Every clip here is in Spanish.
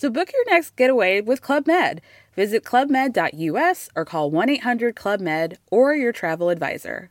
So book your next getaway with Club Med. Visit clubmed.us or call 1 800 Club Med or your travel advisor.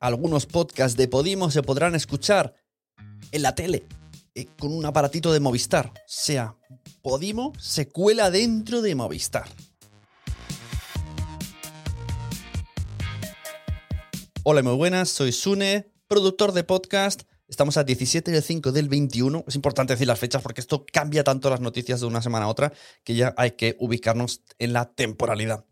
Algunos podcasts de Podimo se podrán escuchar en la tele eh, con un aparatito de Movistar. O sea, Podimo se cuela dentro de Movistar. Hola, muy buenas, soy Sune, productor de podcast. Estamos a 17 de 5 del 21. Es importante decir las fechas porque esto cambia tanto las noticias de una semana a otra que ya hay que ubicarnos en la temporalidad.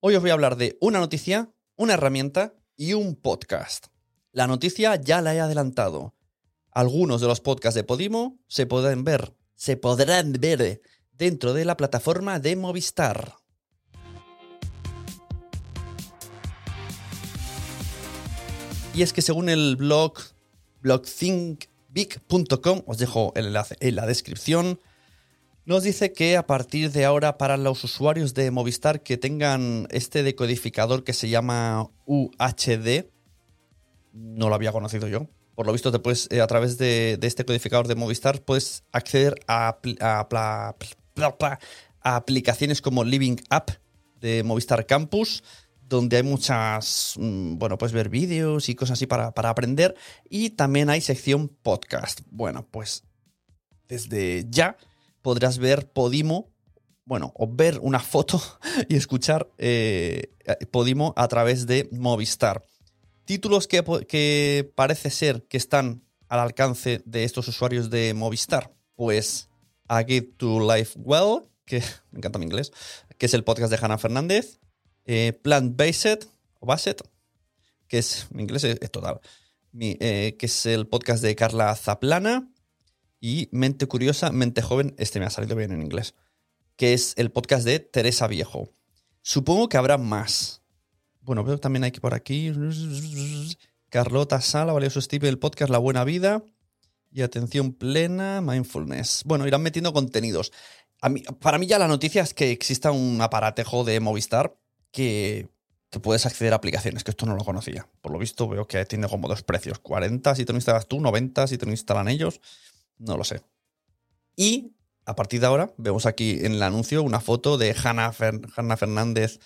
Hoy os voy a hablar de una noticia, una herramienta y un podcast. La noticia ya la he adelantado. Algunos de los podcasts de Podimo se pueden ver, se podrán ver dentro de la plataforma de Movistar. Y es que según el blog blogthinkbig.com, os dejo el enlace en la descripción, nos dice que a partir de ahora para los usuarios de Movistar que tengan este decodificador que se llama UHD, no lo había conocido yo, por lo visto después a través de, este codificador de Movistar puedes acceder a, a aplicaciones como Living App de Movistar Campus, donde hay muchas, mm, bueno, pues ver vídeos y cosas así para, aprender. Y también hay sección podcast. Bueno, pues desde ya podrás ver Podimo, bueno, o ver una foto y escuchar eh, Podimo a través de Movistar. Títulos que, que parece ser que están al alcance de estos usuarios de Movistar. Pues A Guide to Life Well, que me encanta mi inglés, que es el podcast de Hannah Fernández. Eh, Plant Based, o Basset, que es, mi inglés es, total, eh, que es el podcast de Carla Zaplana, y Mente Curiosa, Mente Joven, este me ha salido bien en inglés, que es el podcast de Teresa Viejo. Supongo que habrá más. Bueno, veo también hay que por aquí. Carlota Sala, Valioso Steve, el podcast La Buena Vida y Atención Plena, Mindfulness. Bueno, irán metiendo contenidos. para mí ya la noticia es que exista un aparatejo de Movistar que, puedes acceder a aplicaciones, que esto no lo conocía. Por lo visto veo que tiene como dos precios, 40 si te lo instalas tú, 90 si te lo instalan ellos, no lo sé. Y a partir de ahora vemos aquí en el anuncio una foto de Hannah, Fernández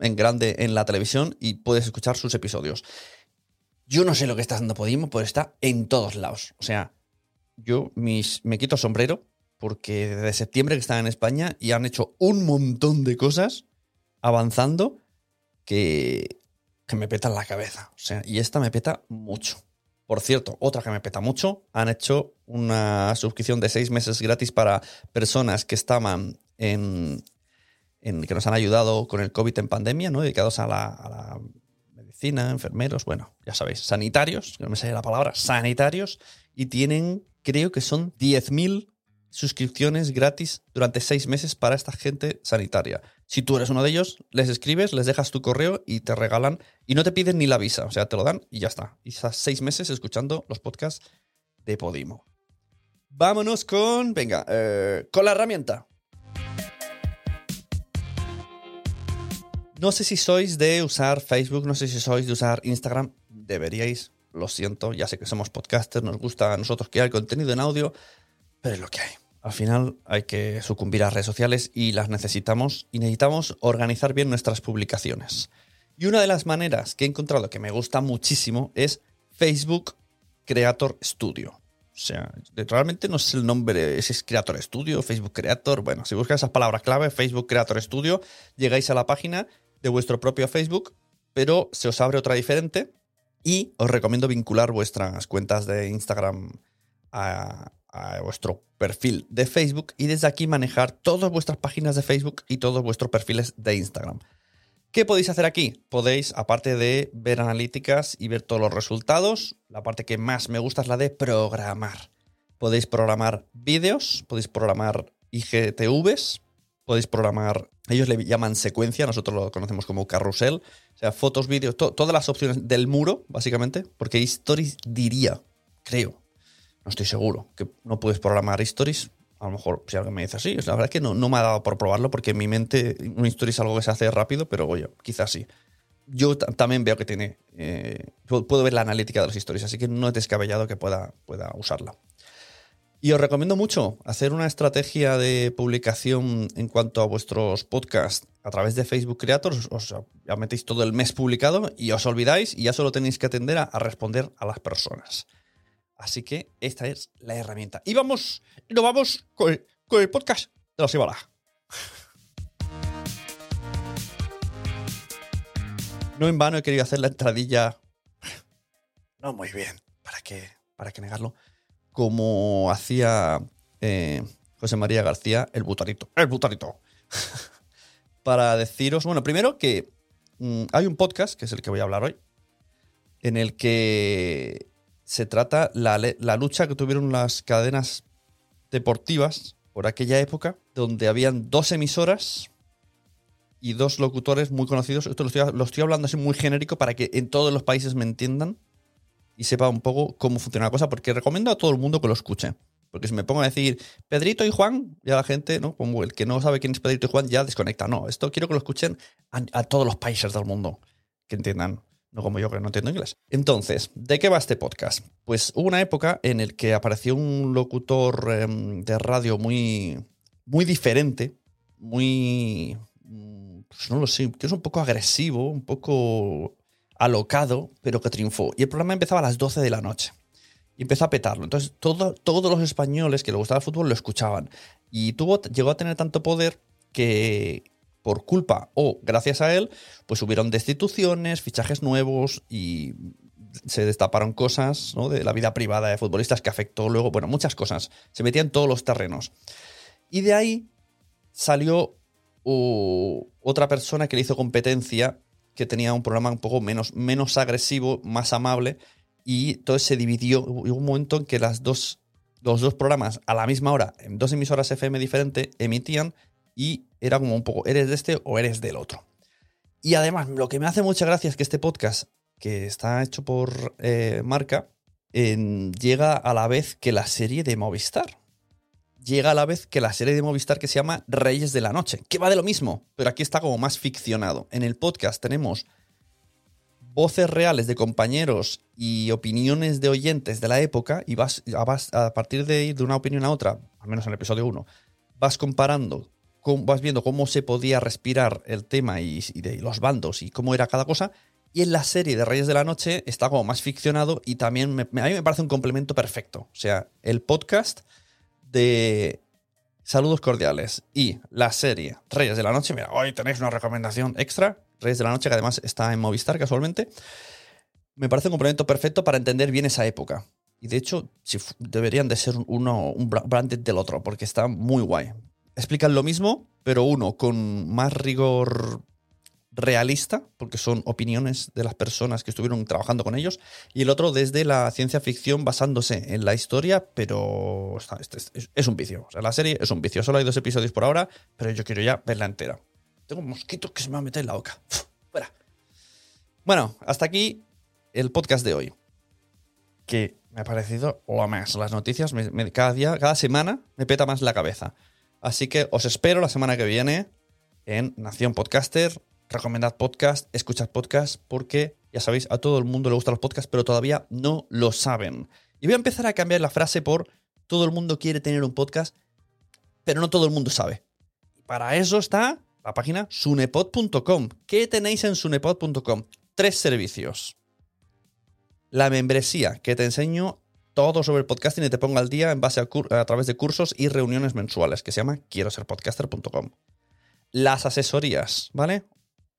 en grande en la televisión y puedes escuchar sus episodios. Yo no sé lo que está haciendo Podimo, pero está en todos lados. O sea, yo mis, me quito sombrero porque desde septiembre que están en España y han hecho un montón de cosas avanzando que, que me petan la cabeza. O sea, y esta me peta mucho. Por cierto, otra que me peta mucho, han hecho una suscripción de seis meses gratis para personas que estaban en, en que nos han ayudado con el COVID en pandemia, ¿no? Dedicados a la, a la medicina, enfermeros, bueno, ya sabéis, sanitarios, que no me sale la palabra, sanitarios, y tienen, creo que son 10.000 suscripciones gratis durante seis meses para esta gente sanitaria. Si tú eres uno de ellos, les escribes, les dejas tu correo y te regalan y no te piden ni la visa, o sea, te lo dan y ya está. Y estás seis meses escuchando los podcasts de Podimo. Vámonos con, venga, eh, con la herramienta. No sé si sois de usar Facebook, no sé si sois de usar Instagram, deberíais, lo siento, ya sé que somos podcasters, nos gusta a nosotros crear contenido en audio, pero es lo que hay. Al final hay que sucumbir a redes sociales y las necesitamos y necesitamos organizar bien nuestras publicaciones. Y una de las maneras que he encontrado que me gusta muchísimo es Facebook Creator Studio. O sea, realmente no sé el nombre, si es Creator Studio, Facebook Creator. Bueno, si buscas esas palabras clave, Facebook Creator Studio, llegáis a la página de vuestro propio Facebook, pero se os abre otra diferente y os recomiendo vincular vuestras cuentas de Instagram a, vuestro perfil de Facebook y desde aquí manejar todas vuestras páginas de Facebook y todos vuestros perfiles de Instagram. ¿Qué podéis hacer aquí? Podéis, aparte de ver analíticas y ver todos los resultados, la parte que más me gusta es la de programar. Podéis programar vídeos, podéis programar IGTVs, podéis programar, ellos le llaman secuencia, nosotros lo conocemos como carrusel, o sea, fotos, vídeos, todas las opciones del muro, básicamente, porque Stories diría, creo, no estoy seguro, que no puedes programar Stories. A lo mejor si alguien me dice así, la verdad es que no, me ha dado por probarlo porque en mi mente un story es algo que se hace rápido, pero oye, quizás sí. Yo también veo que tiene, eh, puedo ver la analítica de los stories, así que no es descabellado que pueda, pueda usarla. Y os recomiendo mucho hacer una estrategia de publicación en cuanto a vuestros podcasts a través de Facebook Creators. Os ya metéis todo el mes publicado y os olvidáis y ya solo tenéis que atender a, responder a las personas. Así que esta es la herramienta. Y vamos, nos vamos con el, podcast de la semana. No en vano he querido hacer la entradilla. No muy bien. ¿Para qué? ¿Para qué negarlo? como hacía eh, José María García, el butarito. El butarito. Para deciros, bueno, primero que mm, hay un podcast, que es el que voy a hablar hoy, en el que se trata la, la lucha que tuvieron las cadenas deportivas por aquella época, donde habían dos emisoras y dos locutores muy conocidos. Esto lo estoy, hablando así muy genérico para que en todos los países me entiendan y sepa un poco cómo funciona la cosa, porque recomiendo a todo el mundo que lo escuche. Porque si me pongo a decir Pedrito y Juan, ya la gente, ¿no? Como el que no sabe quién es Pedrito y Juan, ya desconecta. No, esto quiero que lo escuchen a, todos los países del mundo, que entiendan, no como yo que no entiendo inglés. Entonces, ¿de qué va este podcast? Pues hubo una época en la que apareció un locutor em, de radio muy, muy diferente, muy, pues no lo sé, que es un poco agresivo, un poco alocado, pero que triunfó. Y el programa empezaba a las 12 de la noche. Y empezó a petarlo. Entonces, todo, todos los españoles que le gustaba el fútbol lo escuchaban. Y tuvo, llegó a tener tanto poder que, por culpa o gracias a él, pues hubieron destituciones, fichajes nuevos y se destaparon cosas de la vida privada de futbolistas que afectó luego, bueno, muchas cosas. Se metían todos los terrenos. Y de ahí salió otra persona que le hizo competencia que tenía un programa un poco menos, menos agresivo, más amable, y entonces se dividió. Hubo un momento en que las dos, los dos programas a la misma hora, en dos emisoras FM diferentes, emitían y era como un poco, ¿eres de este o eres del otro? Y además, lo que me hace mucha gracia es que este podcast, que está hecho por eh, Marca, llega a la vez que la serie de Movistar llega a la vez que la serie de Movistar que se llama Reyes de la Noche, que va de lo mismo, pero aquí está como más ficcionado. En el podcast tenemos voces reales de compañeros y opiniones de oyentes de la época y vas, a partir de ir de una opinión a otra, al menos en el episodio 1, vas comparando, vas viendo cómo se podía respirar el tema y, de los bandos y cómo era cada cosa. Y en la serie de Reyes de la Noche está como más ficcionado y también a mí me parece un complemento perfecto. O sea, el podcast de Saludos Cordiales y la serie Reyes de la Noche, mira, hoy tenéis una recomendación extra, Reyes de la Noche, que además está en Movistar casualmente, me parece un complemento perfecto para entender bien esa época. Y de hecho, deberían de ser uno un branded del otro, porque está muy guay. Explican lo mismo, pero uno con más rigor realista, porque son opiniones de las personas que estuvieron trabajando con ellos, y el otro desde la ciencia ficción basándose en la historia, pero este es, un vicio. O sea, la serie es un vicio. Solo hay dos episodios por ahora, pero yo quiero ya verla entera. tengo un mosquito que se me va a meter en la boca. Fuera. Bueno, hasta aquí el podcast de hoy. Que me ha parecido lo más. Las noticias cada día, cada semana me peta más la cabeza. Así que os espero la semana que viene en Nación Podcaster. Recomendad podcast, escuchad podcast, porque ya sabéis, a todo el mundo le gustan los podcasts, pero todavía no lo saben. Y voy a empezar a cambiar la frase por todo el mundo quiere tener un podcast, pero no todo el mundo sabe. Para eso está la página sunepod.com. ¿Qué tenéis en sunepod.com? Tres servicios. La membresía, que te enseño todo sobre el podcasting y te pongo al día en base a, través de cursos y reuniones mensuales, que se llama quiero ser podcaster.com. Las asesorías, ¿vale?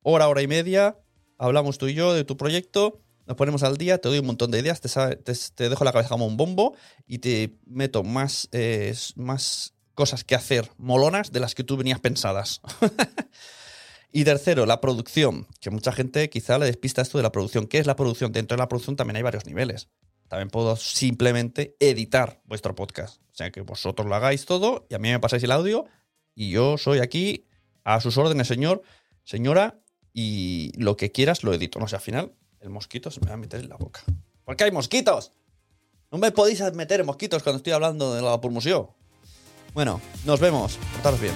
Hora, hora y media, hablamos tú y yo de tu proyecto, nos ponemos al día, te doy un montón de ideas, te, dejo la cabeza como un bombo y te meto más, eh, más cosas que hacer molonas de las que tú venías pensadas. y tercero, la producción, que mucha gente quizá le despista esto de la producción. ¿Qué es la producción? Dentro de la producción también hay varios niveles. También puedo simplemente editar vuestro podcast. O sea, que vosotros lo hagáis todo y a mí me pasáis el audio y yo soy aquí a sus órdenes, señor, señora, y lo que quieras lo edito. No sé, al final el mosquito se me va a meter en la boca. ¿Por qué hay mosquitos? No me podéis meter mosquitos cuando estoy hablando de la pulmoción. Bueno, nos vemos. Portaros bien.